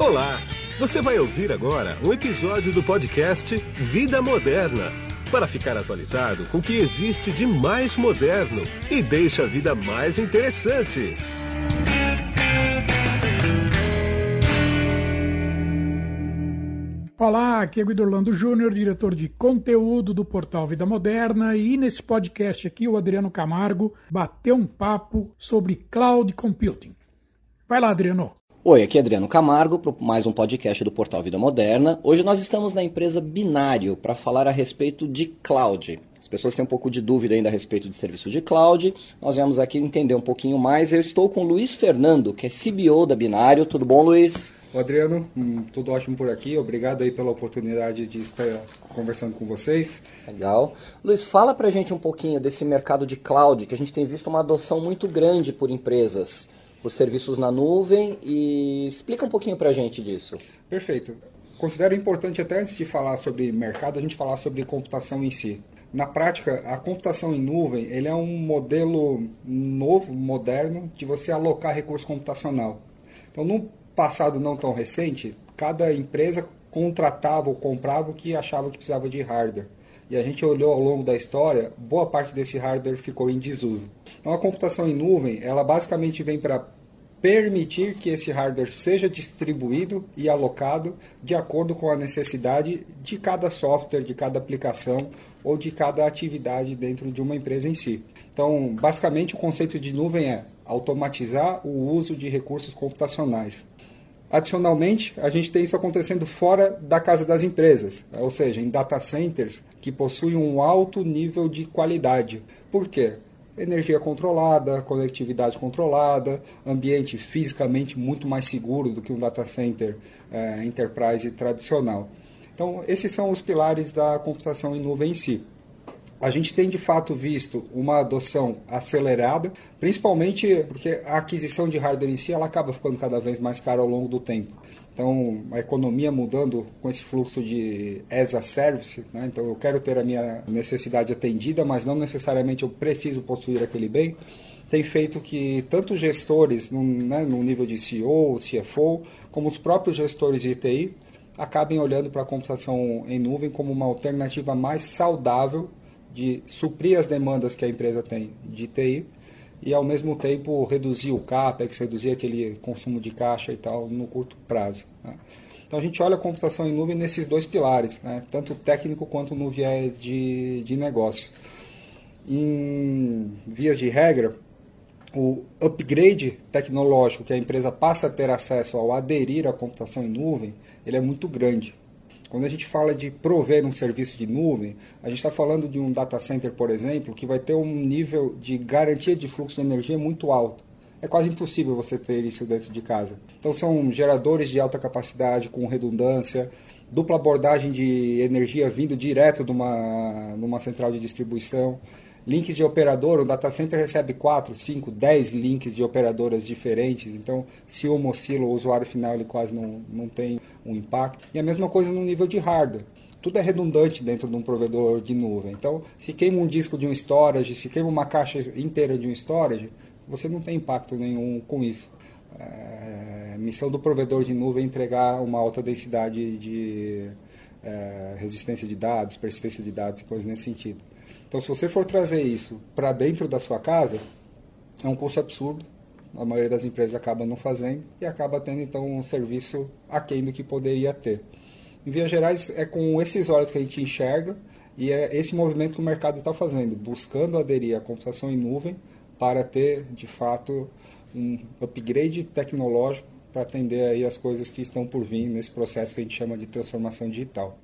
Olá! Você vai ouvir agora um episódio do podcast Vida Moderna para ficar atualizado com o que existe de mais moderno e deixa a vida mais interessante. Olá, aqui é Guido Orlando Júnior, diretor de conteúdo do portal Vida Moderna, e nesse podcast aqui o Adriano Camargo bateu um papo sobre cloud computing. Vai lá, Adriano. Oi, aqui é Adriano Camargo, para mais um podcast do portal Vida Moderna. Hoje nós estamos na empresa Binário para falar a respeito de cloud. As pessoas têm um pouco de dúvida ainda a respeito de serviço de cloud. Nós viemos aqui entender um pouquinho mais. Eu estou com o Luiz Fernando, que é CBO da Binário. Tudo bom, Luiz? O Adriano, hum, tudo ótimo por aqui. Obrigado aí pela oportunidade de estar conversando com vocês. Legal. Luiz, fala pra gente um pouquinho desse mercado de cloud, que a gente tem visto uma adoção muito grande por empresas, por serviços na nuvem, e explica um pouquinho pra gente disso. Perfeito. Considero importante até antes de falar sobre mercado, a gente falar sobre computação em si. Na prática, a computação em nuvem ele é um modelo novo, moderno, de você alocar recurso computacional. Então, no passado não tão recente, cada empresa contratava ou comprava o que achava que precisava de hardware. E a gente olhou ao longo da história, boa parte desse hardware ficou em desuso. Então a computação em nuvem, ela basicamente vem para permitir que esse hardware seja distribuído e alocado de acordo com a necessidade de cada software, de cada aplicação ou de cada atividade dentro de uma empresa em si. Então, basicamente, o conceito de nuvem é automatizar o uso de recursos computacionais. Adicionalmente, a gente tem isso acontecendo fora da casa das empresas, ou seja, em data centers que possuem um alto nível de qualidade. Por quê? Energia controlada, conectividade controlada, ambiente fisicamente muito mais seguro do que um data center é, enterprise tradicional. Então, esses são os pilares da computação em nuvem em si a gente tem de fato visto uma adoção acelerada, principalmente porque a aquisição de hardware em si ela acaba ficando cada vez mais cara ao longo do tempo. Então, a economia mudando com esse fluxo de as a service, né? então eu quero ter a minha necessidade atendida, mas não necessariamente eu preciso possuir aquele bem, tem feito que tanto gestores no, né, no nível de CEO, CFO, como os próprios gestores de TI acabem olhando para a computação em nuvem como uma alternativa mais saudável de suprir as demandas que a empresa tem de TI e ao mesmo tempo reduzir o CAPEX, reduzir aquele consumo de caixa e tal no curto prazo. Né? Então a gente olha a computação em nuvem nesses dois pilares, né? tanto técnico quanto no viés de, de negócio. Em vias de regra, o upgrade tecnológico que a empresa passa a ter acesso ao aderir à computação em nuvem, ele é muito grande. Quando a gente fala de prover um serviço de nuvem, a gente está falando de um data center, por exemplo, que vai ter um nível de garantia de fluxo de energia muito alto. É quase impossível você ter isso dentro de casa. Então são geradores de alta capacidade com redundância, dupla abordagem de energia vindo direto de uma, numa central de distribuição links de operador, o data center recebe 4, 5, 10 links de operadoras diferentes, então se uma oscila, o usuário final ele quase não, não tem um impacto. E a mesma coisa no nível de hardware. Tudo é redundante dentro de um provedor de nuvem. Então, se queima um disco de um storage, se queima uma caixa inteira de um storage, você não tem impacto nenhum com isso. É, missão do provedor de nuvem é entregar uma alta densidade de é, resistência de dados, persistência de dados e coisas nesse sentido. Então, se você for trazer isso para dentro da sua casa, é um custo absurdo. A maioria das empresas acaba não fazendo e acaba tendo então um serviço aquém do que poderia ter. Em vias gerais, é com esses olhos que a gente enxerga e é esse movimento que o mercado está fazendo, buscando aderir à computação em nuvem para ter, de fato, um upgrade tecnológico para atender aí as coisas que estão por vir nesse processo que a gente chama de transformação digital.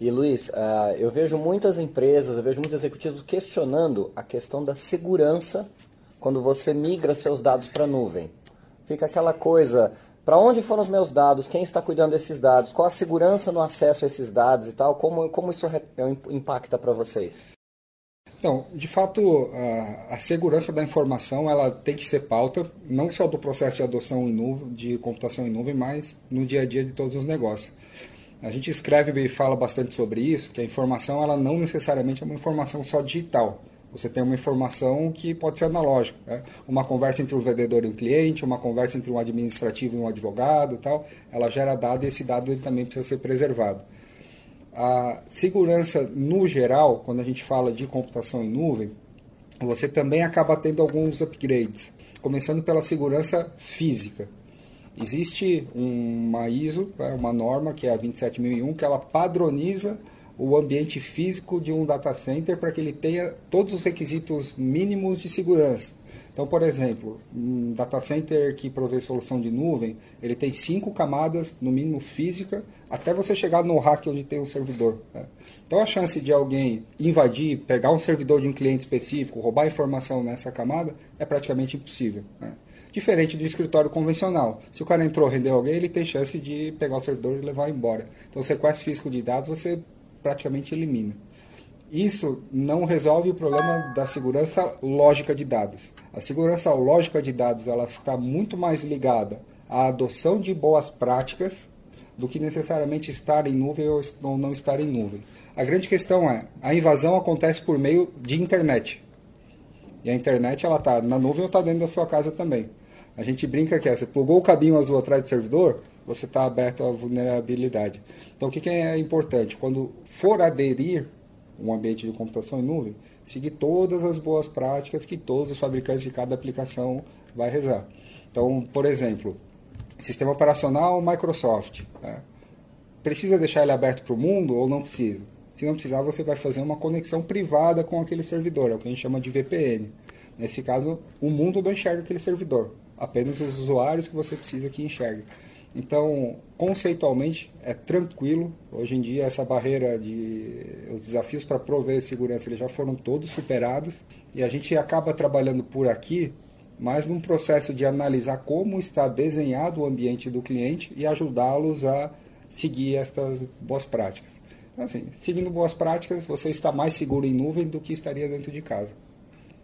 E Luiz, uh, eu vejo muitas empresas, eu vejo muitos executivos questionando a questão da segurança quando você migra seus dados para a nuvem. Fica aquela coisa, para onde foram os meus dados? Quem está cuidando desses dados? Qual a segurança no acesso a esses dados e tal? Como, como isso impacta para vocês? Então, de fato, a, a, segurança da informação ela tem que ser pauta, não só do processo de adoção em nuvem, de computação em nuvem, mas no dia a dia de todos os negócios. A gente escreve e fala bastante sobre isso, que a informação ela não necessariamente é uma informação só digital. Você tem uma informação que pode ser analógica. Né? Uma conversa entre um vendedor e um cliente, uma conversa entre um administrativo e um advogado tal, ela gera dado e esse dado também precisa ser preservado. A segurança, no geral, quando a gente fala de computação em nuvem, você também acaba tendo alguns upgrades, começando pela segurança física. Existe uma ISO, né, uma norma que é a 27001, que ela padroniza o ambiente físico de um data center para que ele tenha todos os requisitos mínimos de segurança. Então, por exemplo, um data center que provê solução de nuvem, ele tem cinco camadas, no mínimo física, até você chegar no rack onde tem o servidor. Né? Então, a chance de alguém invadir, pegar um servidor de um cliente específico, roubar informação nessa camada, é praticamente impossível. Né? Diferente do escritório convencional. Se o cara entrou, rendeu alguém, ele tem chance de pegar o servidor e levar embora. Então, o sequestro físico de dados você praticamente elimina. Isso não resolve o problema da segurança lógica de dados. A segurança lógica de dados ela está muito mais ligada à adoção de boas práticas do que necessariamente estar em nuvem ou não estar em nuvem. A grande questão é, a invasão acontece por meio de internet. E a internet ela está na nuvem ou está dentro da sua casa também. A gente brinca que é, você plugou o cabinho azul atrás do servidor, você está aberto à vulnerabilidade. Então, o que, que é importante? Quando for aderir um ambiente de computação em nuvem, seguir todas as boas práticas que todos os fabricantes de cada aplicação vai rezar. Então, por exemplo, sistema operacional Microsoft. Né? Precisa deixar ele aberto para o mundo ou não precisa? Se não precisar, você vai fazer uma conexão privada com aquele servidor, é o que a gente chama de VPN. Nesse caso, o mundo não enxerga aquele servidor apenas os usuários que você precisa que enxergue. Então, conceitualmente, é tranquilo. Hoje em dia, essa barreira de. Os desafios para prover segurança eles já foram todos superados. E a gente acaba trabalhando por aqui, mas num processo de analisar como está desenhado o ambiente do cliente e ajudá-los a seguir estas boas práticas. Então, assim, seguindo boas práticas, você está mais seguro em nuvem do que estaria dentro de casa.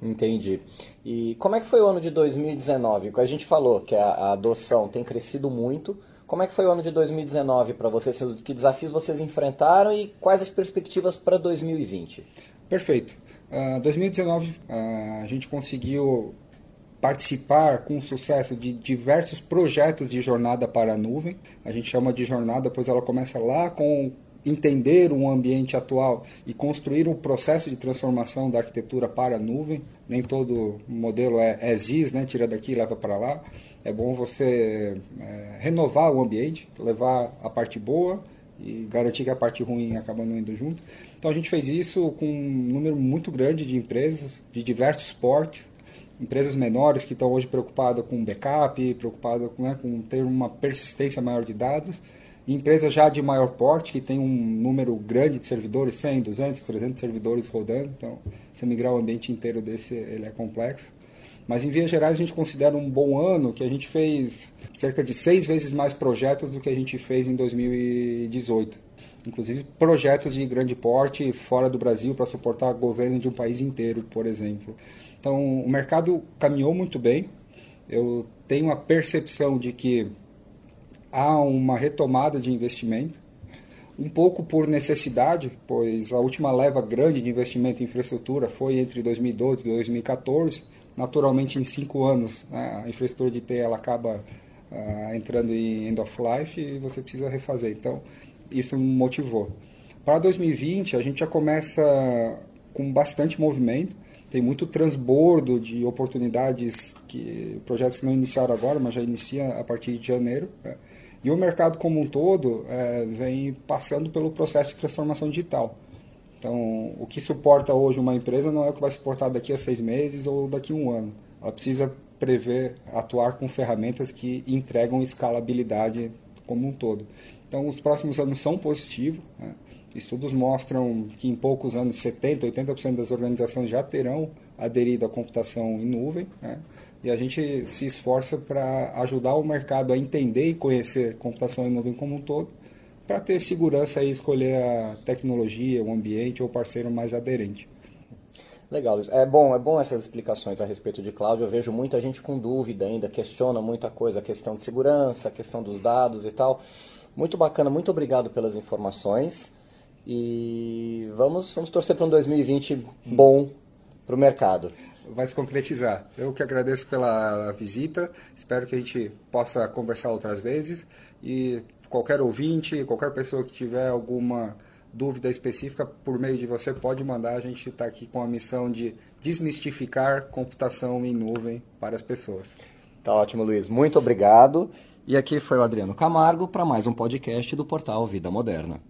Entendi. E como é que foi o ano de 2019? A gente falou que a, a adoção tem crescido muito. Como é que foi o ano de 2019 para vocês? Que desafios vocês enfrentaram e quais as perspectivas para 2020? Perfeito. Uh, 2019 uh, a gente conseguiu participar com sucesso de diversos projetos de jornada para a nuvem. A gente chama de jornada, pois ela começa lá com entender o ambiente atual e construir um processo de transformação da arquitetura para a nuvem. Nem todo modelo é, é ZIS, né? tira daqui e leva para lá. É bom você é, renovar o ambiente, levar a parte boa e garantir que a parte ruim acaba não indo junto. Então a gente fez isso com um número muito grande de empresas de diversos portes, empresas menores que estão hoje preocupadas com backup, preocupadas né, com ter uma persistência maior de dados empresas já de maior porte, que tem um número grande de servidores, 100, 200, 300 servidores rodando, então se migrar o ambiente inteiro desse, ele é complexo. Mas em vias gerais a gente considera um bom ano que a gente fez cerca de seis vezes mais projetos do que a gente fez em 2018. Inclusive projetos de grande porte fora do Brasil para suportar governo de um país inteiro, por exemplo. Então o mercado caminhou muito bem. Eu tenho a percepção de que há uma retomada de investimento, um pouco por necessidade, pois a última leva grande de investimento em infraestrutura foi entre 2012 e 2014. Naturalmente, em cinco anos, né, a infraestrutura de TI ela acaba uh, entrando em end of life e você precisa refazer. Então, isso motivou. Para 2020, a gente já começa com bastante movimento tem muito transbordo de oportunidades que projetos que não iniciaram agora, mas já inicia a partir de janeiro. Né? E o mercado como um todo é, vem passando pelo processo de transformação digital. Então, o que suporta hoje uma empresa não é o que vai suportar daqui a seis meses ou daqui a um ano. Ela precisa prever, atuar com ferramentas que entregam escalabilidade como um todo. Então, os próximos anos são positivos. Né? Estudos mostram que em poucos anos 70%, 80% das organizações já terão aderido à computação em nuvem. Né? E a gente se esforça para ajudar o mercado a entender e conhecer computação em nuvem como um todo, para ter segurança e escolher a tecnologia, o ambiente ou o parceiro mais aderente. Legal, Luiz. É bom, é bom essas explicações a respeito de cloud. Eu vejo muita gente com dúvida ainda, questiona muita coisa, a questão de segurança, a questão dos dados e tal. Muito bacana, muito obrigado pelas informações. E vamos, vamos torcer para um 2020 bom para o mercado. Vai se concretizar. Eu que agradeço pela visita, espero que a gente possa conversar outras vezes e qualquer ouvinte, qualquer pessoa que tiver alguma dúvida específica, por meio de você, pode mandar. A gente está aqui com a missão de desmistificar computação em nuvem para as pessoas. Tá ótimo, Luiz. Muito obrigado. E aqui foi o Adriano Camargo para mais um podcast do portal Vida Moderna.